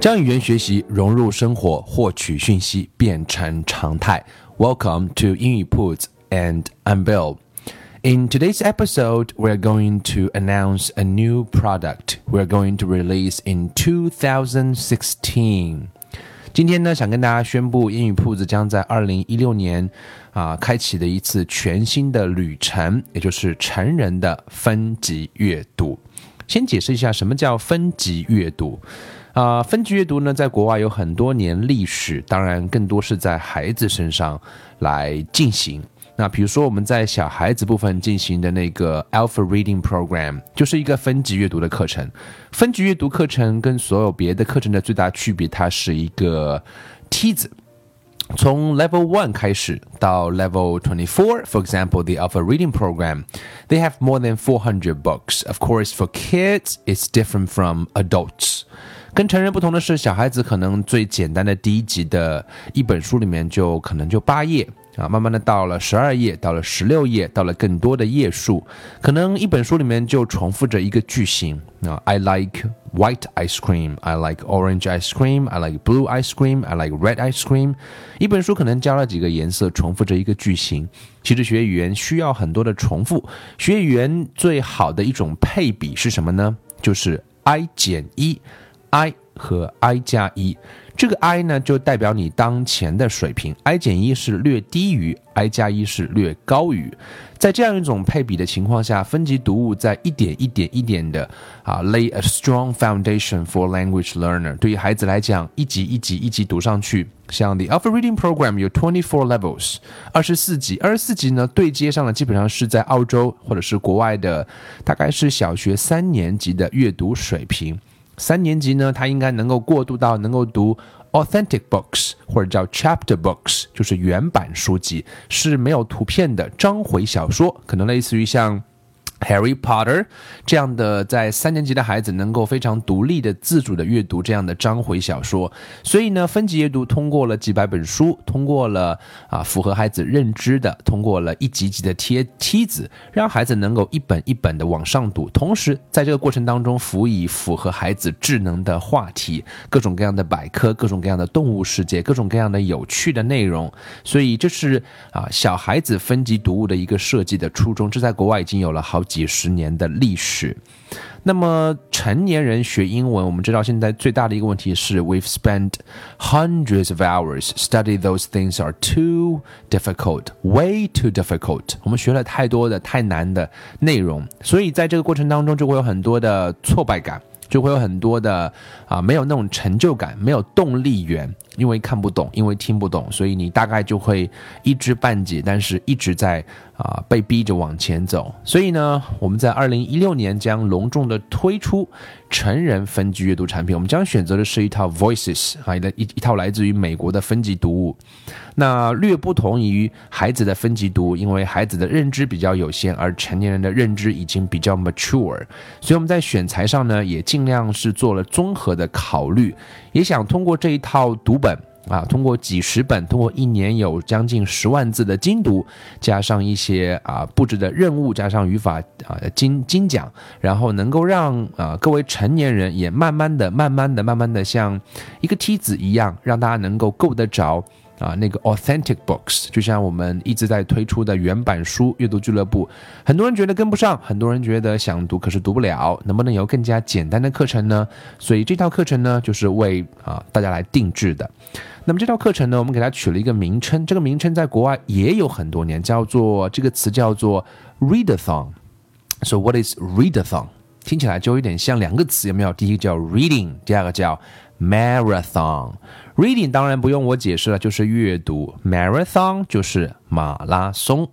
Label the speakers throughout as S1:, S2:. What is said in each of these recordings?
S1: 将语言学习融入生活，获取讯息变成常态。Welcome to 英语 Puts and I'm Bill. In today's episode, we're going to announce a new product we're going to release in 2016. 今天呢，想跟大家宣布，英语铺子将在二零一六年啊开启的一次全新的旅程，也就是成人的分级阅读。先解释一下什么叫分级阅读。啊，分级阅读呢，在国外有很多年历史，当然更多是在孩子身上来进行。那比如说，我们在小孩子部分进行的那个 Alpha Reading Program，就是一个分级阅读的课程。分级阅读课程跟所有别的课程的最大区别，它是一个梯子，从 Level One 开始到 Level Twenty Four。For example, the Alpha Reading Program, they have more than four hundred books. Of course, for kids, it's different from adults. 跟成人不同的是，小孩子可能最简单的第一集的一本书里面就可能就八页啊，慢慢的到了十二页，到了十六页，到了更多的页数，可能一本书里面就重复着一个句型啊，I like white ice cream, I like orange ice cream, I like blue ice cream, I like red ice cream。一本书可能教了几个颜色，重复着一个句型。其实学语言需要很多的重复，学语言最好的一种配比是什么呢？就是 I 减一。I 和 I 加一，这个 I 呢就代表你当前的水平，I 减一是略低于，I 加一是略高于。在这样一种配比的情况下，分级读物在一点一点一点的啊，lay a strong foundation for language learner。对于孩子来讲，一级一级一级读上去，像 the Alpha Reading Program 有 twenty four levels，二十四级，二十四级呢对接上了，基本上是在澳洲或者是国外的，大概是小学三年级的阅读水平。三年级呢，他应该能够过渡到能够读 authentic books 或者叫 chapter books，就是原版书籍，是没有图片的章回小说，可能类似于像。Harry Potter 这样的在三年级的孩子能够非常独立的、自主的阅读这样的章回小说，所以呢，分级阅读通过了几百本书，通过了啊符合孩子认知的，通过了一级级的贴梯子，让孩子能够一本一本的往上读，同时在这个过程当中辅以符合孩子智能的话题，各种各样的百科，各种各样的动物世界，各种各样的有趣的内容，所以这是啊小孩子分级读物的一个设计的初衷，这在国外已经有了好。几十年的历史，那么成年人学英文，我们知道现在最大的一个问题是，we've spent hundreds of hours study those things are too difficult, way too difficult。我们学了太多的太难的内容，所以在这个过程当中就会有很多的挫败感。就会有很多的啊，没有那种成就感，没有动力源，因为看不懂，因为听不懂，所以你大概就会一知半解，但是一直在啊被逼着往前走。所以呢，我们在二零一六年将隆重的推出成人分级阅读产品，我们将选择的是一套 Voices 啊的一一套来自于美国的分级读物。那略不同于孩子的分级读，因为孩子的认知比较有限，而成年人的认知已经比较 mature，所以我们在选材上呢，也尽量是做了综合的考虑，也想通过这一套读本啊，通过几十本，通过一年有将近十万字的精读，加上一些啊布置的任务，加上语法啊精精讲，然后能够让啊各位成年人也慢慢的、慢慢的、慢慢的像一个梯子一样，让大家能够够得着。啊，那个 authentic books，就像我们一直在推出的原版书阅读俱乐部，很多人觉得跟不上，很多人觉得想读可是读不了，能不能有更加简单的课程呢？所以这套课程呢，就是为啊大家来定制的。那么这套课程呢，我们给它取了一个名称，这个名称在国外也有很多年，叫做这个词叫做 readathon。So what is readathon？听起来就有点像两个词，有没有？第一个叫 reading，第二个叫 marathon。Reading 当然不用我解释了，就是阅读。Marathon 就是马拉松，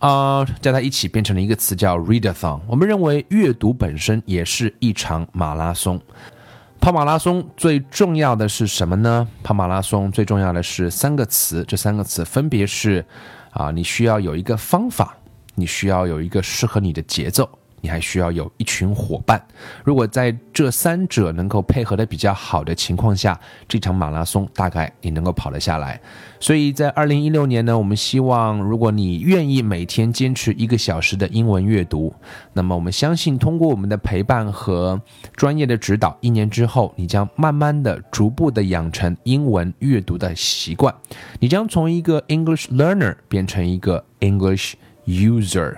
S1: 啊，加在一起变成了一个词叫 Readathon。我们认为阅读本身也是一场马拉松。跑马拉松最重要的是什么呢？跑马拉松最重要的是三个词，这三个词分别是：啊，你需要有一个方法，你需要有一个适合你的节奏。你还需要有一群伙伴。如果在这三者能够配合的比较好的情况下，这场马拉松大概你能够跑得下来。所以在二零一六年呢，我们希望如果你愿意每天坚持一个小时的英文阅读，那么我们相信通过我们的陪伴和专业的指导，一年之后你将慢慢的、逐步的养成英文阅读的习惯，你将从一个 English learner 变成一个 English user。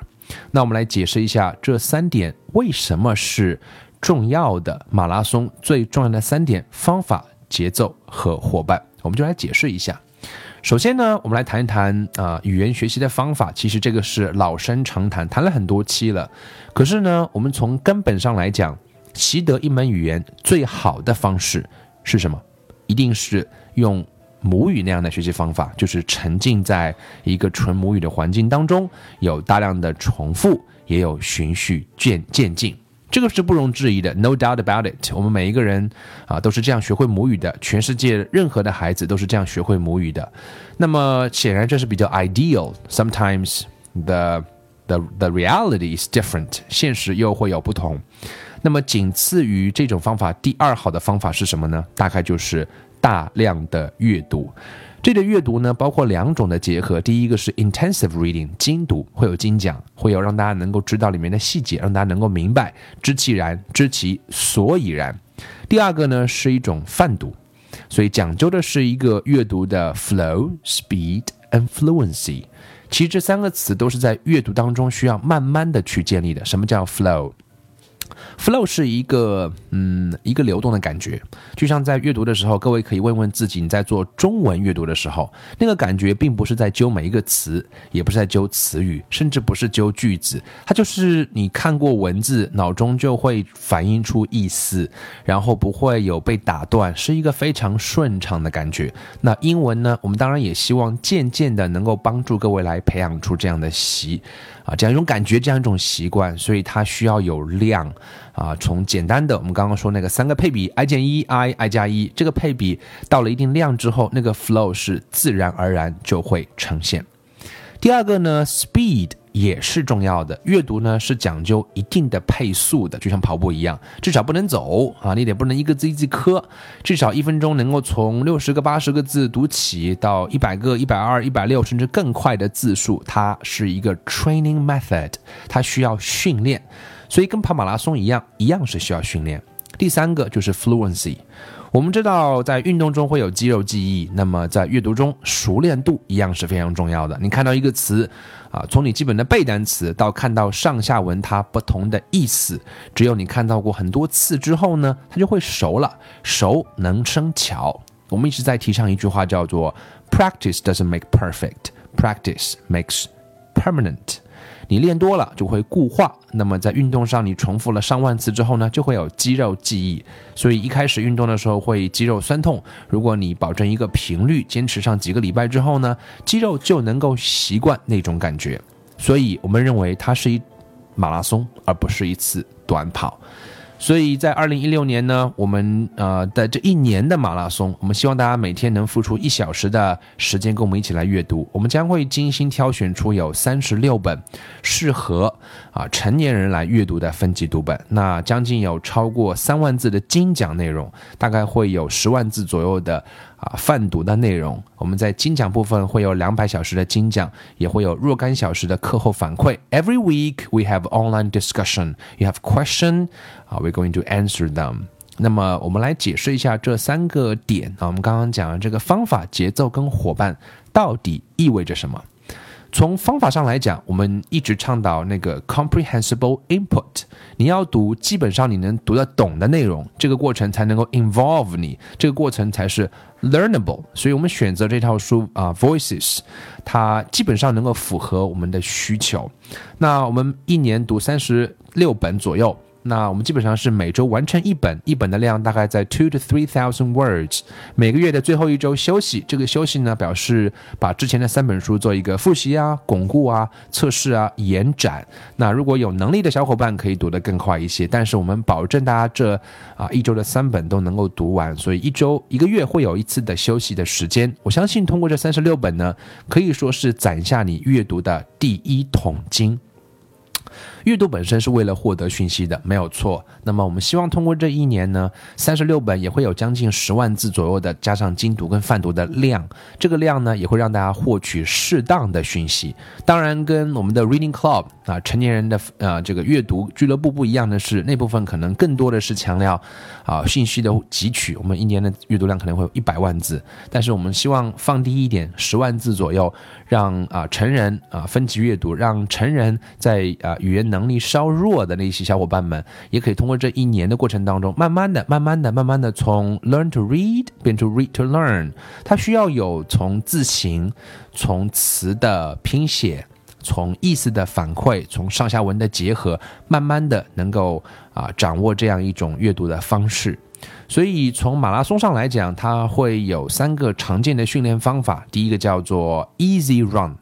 S1: 那我们来解释一下这三点为什么是重要的。马拉松最重要的三点：方法、节奏和伙伴。我们就来解释一下。首先呢，我们来谈一谈啊语言学习的方法。其实这个是老生常谈，谈了很多期了。可是呢，我们从根本上来讲，习得一门语言最好的方式是什么？一定是用。母语那样的学习方法，就是沉浸在一个纯母语的环境当中，有大量的重复，也有循序渐渐进，这个是不容置疑的，no doubt about it。我们每一个人啊，都是这样学会母语的，全世界任何的孩子都是这样学会母语的。那么显然这是比较 ideal，sometimes the the the reality is different，现实又会有不同。那么仅次于这种方法，第二好的方法是什么呢？大概就是。大量的阅读，这个阅读呢，包括两种的结合。第一个是 intensive reading，精读，会有精讲，会有让大家能够知道里面的细节，让大家能够明白，知其然，知其所以然。第二个呢，是一种泛读，所以讲究的是一个阅读的 flow、speed and fluency。其实这三个词都是在阅读当中需要慢慢的去建立的。什么叫 flow？Flow 是一个嗯一个流动的感觉，就像在阅读的时候，各位可以问问自己，你在做中文阅读的时候，那个感觉并不是在揪每一个词，也不是在揪词语，甚至不是揪句子，它就是你看过文字，脑中就会反映出意思，然后不会有被打断，是一个非常顺畅的感觉。那英文呢，我们当然也希望渐渐的能够帮助各位来培养出这样的习。啊，这样一种感觉，这样一种习惯，所以它需要有量啊。从简单的，我们刚刚说那个三个配比，i 减一，i i 加一，这个配比到了一定量之后，那个 flow 是自然而然就会呈现。第二个呢，speed。也是重要的。阅读呢是讲究一定的配速的，就像跑步一样，至少不能走啊，你得不能一个字一字磕，至少一分钟能够从六十个、八十个字读起到一百个、一百二、一百六，甚至更快的字数。它是一个 training method，它需要训练，所以跟跑马拉松一样，一样是需要训练。第三个就是 fluency。我们知道，在运动中会有肌肉记忆，那么在阅读中，熟练度一样是非常重要的。你看到一个词，啊，从你基本的背单词到看到上下文它不同的意思，只有你看到过很多次之后呢，它就会熟了。熟能生巧。我们一直在提倡一句话，叫做 “Practice doesn't make perfect, practice makes permanent”。你练多了就会固化，那么在运动上你重复了上万次之后呢，就会有肌肉记忆。所以一开始运动的时候会肌肉酸痛，如果你保证一个频率，坚持上几个礼拜之后呢，肌肉就能够习惯那种感觉。所以我们认为它是一马拉松，而不是一次短跑。所以在二零一六年呢，我们呃的这一年的马拉松，我们希望大家每天能付出一小时的时间跟我们一起来阅读。我们将会精心挑选出有三十六本适合啊成年人来阅读的分级读本。那将近有超过三万字的精讲内容，大概会有十万字左右的。啊，泛读的内容，我们在精讲部分会有两百小时的精讲，也会有若干小时的课后反馈。Every week we have online discussion. You have question, uh, we're going to answer them. 那么我们来解释一下这三个点啊，我们刚刚讲的这个方法、节奏跟伙伴到底意味着什么？从方法上来讲，我们一直倡导那个 comprehensible input。你要读基本上你能读得懂的内容，这个过程才能够 involve 你，这个过程才是 learnable。所以我们选择这套书啊，Voices，它基本上能够符合我们的需求。那我们一年读三十六本左右。那我们基本上是每周完成一本，一本的量大概在 two to three thousand words。每个月的最后一周休息，这个休息呢表示把之前的三本书做一个复习啊、巩固啊、测试啊、延展。那如果有能力的小伙伴可以读得更快一些，但是我们保证大家这啊一周的三本都能够读完，所以一周一个月会有一次的休息的时间。我相信通过这三十六本呢，可以说是攒下你阅读的第一桶金。阅读本身是为了获得讯息的，没有错。那么我们希望通过这一年呢，三十六本也会有将近十万字左右的，加上精读跟泛读的量，这个量呢也会让大家获取适当的讯息。当然，跟我们的 Reading Club 啊成年人的呃这个阅读俱乐部不一样的是，那部分可能更多的是强调啊信息的汲取。我们一年的阅读量可能会有一百万字，但是我们希望放低一点，十万字左右，让啊成人啊分级阅读，让成人在啊语言。能力稍弱的那些小伙伴们，也可以通过这一年的过程当中，慢慢的、慢慢的、慢慢的从 learn to read 变成 read to learn。它需要有从字形、从词的拼写、从意思的反馈、从上下文的结合，慢慢的能够啊掌握这样一种阅读的方式。所以从马拉松上来讲，它会有三个常见的训练方法。第一个叫做 easy run，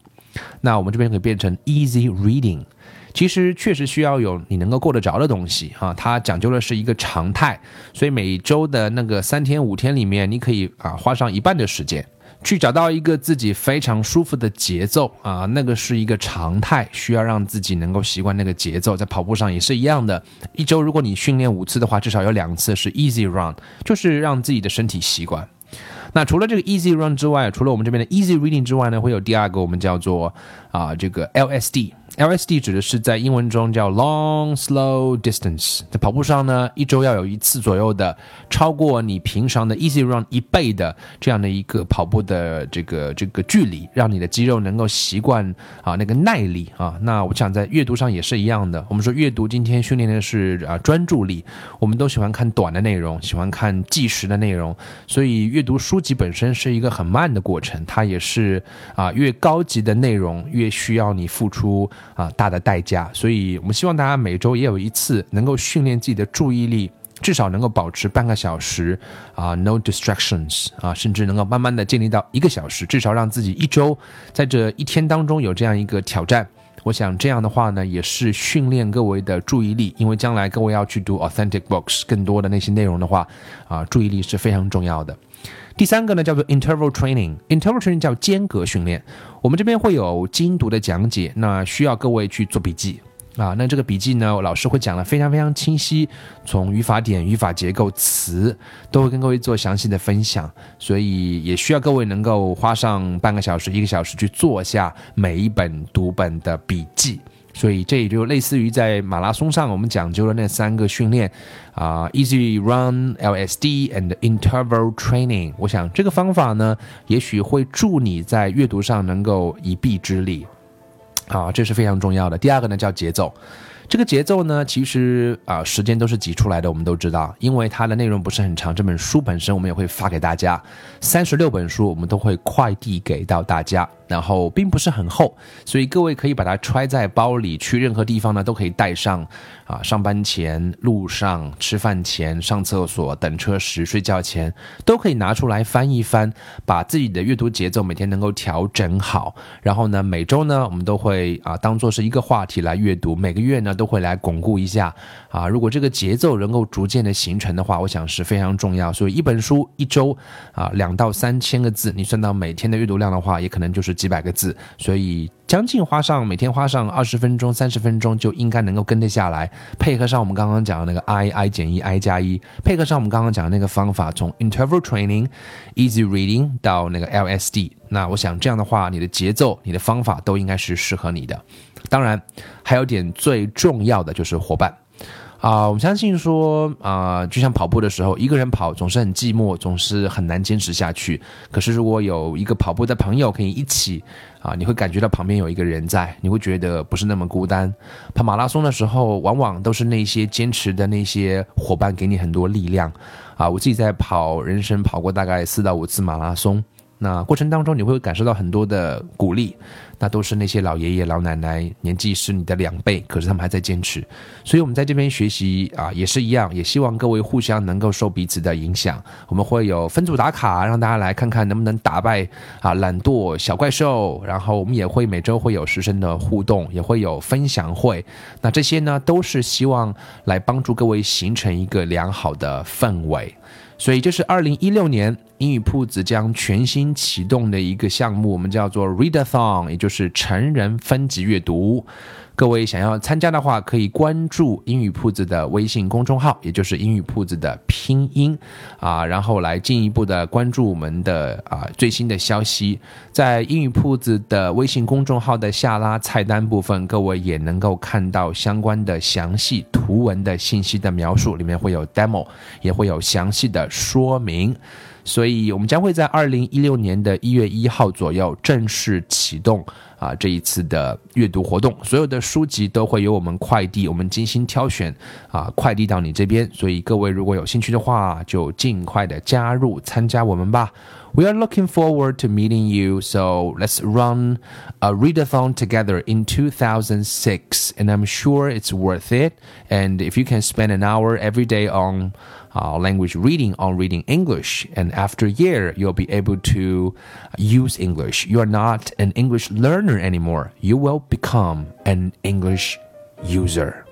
S1: 那我们这边可以变成 easy reading。其实确实需要有你能够过得着的东西啊，它讲究的是一个常态，所以每周的那个三天五天里面，你可以啊花上一半的时间，去找到一个自己非常舒服的节奏啊，那个是一个常态，需要让自己能够习惯那个节奏。在跑步上也是一样的，一周如果你训练五次的话，至少有两次是 easy run，就是让自己的身体习惯。那除了这个 easy run 之外，除了我们这边的 easy reading 之外呢，会有第二个我们叫做啊这个 LSD。LSD 指的是在英文中叫 long slow distance，在跑步上呢，一周要有一次左右的超过你平常的 easy run 一倍的这样的一个跑步的这个这个距离，让你的肌肉能够习惯啊那个耐力啊。那我想在阅读上也是一样的。我们说阅读今天训练的是啊专注力，我们都喜欢看短的内容，喜欢看计时的内容，所以阅读书籍本身是一个很慢的过程，它也是啊越高级的内容越需要你付出。啊，大的代价，所以我们希望大家每周也有一次能够训练自己的注意力，至少能够保持半个小时啊，no distractions 啊，甚至能够慢慢的建立到一个小时，至少让自己一周在这一天当中有这样一个挑战。我想这样的话呢，也是训练各位的注意力，因为将来各位要去读 authentic books 更多的那些内容的话，啊，注意力是非常重要的。第三个呢叫做 interval training，interval training 叫间隔训练。我们这边会有精读的讲解，那需要各位去做笔记啊。那这个笔记呢，老师会讲的非常非常清晰，从语法点、语法结构、词都会跟各位做详细的分享，所以也需要各位能够花上半个小时、一个小时去做下每一本读本的笔记。所以这也就类似于在马拉松上我们讲究的那三个训练啊，easy run、LSD and interval training。我想这个方法呢，也许会助你在阅读上能够一臂之力啊，这是非常重要的。第二个呢叫节奏。这个节奏呢，其实啊，时间都是挤出来的。我们都知道，因为它的内容不是很长。这本书本身，我们也会发给大家，三十六本书，我们都会快递给到大家。然后并不是很厚，所以各位可以把它揣在包里，去任何地方呢都可以带上。啊，上班前、路上、吃饭前、上厕所、等车时、睡觉前，都可以拿出来翻一翻，把自己的阅读节奏每天能够调整好。然后呢，每周呢，我们都会啊当做是一个话题来阅读，每个月呢都会来巩固一下。啊，如果这个节奏能够逐渐的形成的话，我想是非常重要。所以一本书一周啊两到三千个字，你算到每天的阅读量的话，也可能就是几百个字。所以将近花上每天花上二十分钟、三十分钟，就应该能够跟得下来。配合上我们刚刚讲的那个 I I 减一 I 加一，配合上我们刚刚讲的那个方法，从 interval training、easy reading 到那个 LSD，那我想这样的话，你的节奏、你的方法都应该是适合你的。当然，还有点最重要的就是伙伴。啊，我们相信说啊，就像跑步的时候，一个人跑总是很寂寞，总是很难坚持下去。可是如果有一个跑步的朋友可以一起啊，你会感觉到旁边有一个人在，你会觉得不是那么孤单。跑马拉松的时候，往往都是那些坚持的那些伙伴给你很多力量。啊，我自己在跑人生跑过大概四到五次马拉松。那过程当中你会感受到很多的鼓励，那都是那些老爷爷老奶奶，年纪是你的两倍，可是他们还在坚持。所以我们在这边学习啊，也是一样，也希望各位互相能够受彼此的影响。我们会有分组打卡，让大家来看看能不能打败啊懒惰小怪兽。然后我们也会每周会有师生的互动，也会有分享会。那这些呢，都是希望来帮助各位形成一个良好的氛围。所以这是二零一六年英语铺子将全新启动的一个项目，我们叫做 Readathon，也就是成人分级阅读。各位想要参加的话，可以关注英语铺子的微信公众号，也就是英语铺子的拼音啊，然后来进一步的关注我们的啊最新的消息。在英语铺子的微信公众号的下拉菜单部分，各位也能够看到相关的详细图文的信息的描述，里面会有 demo，也会有详细的说明。所以，我们将会在二零一六年的一月一号左右正式启动啊这一次的阅读活动。所有的书籍都会由我们快递，我们精心挑选啊快递到你这边。所以，各位如果有兴趣的话，就尽快的加入参加我们吧。We are looking forward to meeting you. So let's run a readathon together in 2006, and I'm sure it's worth it. And if you can spend an hour every day on uh, language reading on reading English. And after a year, you'll be able to use English. You are not an English learner anymore. You will become an English user.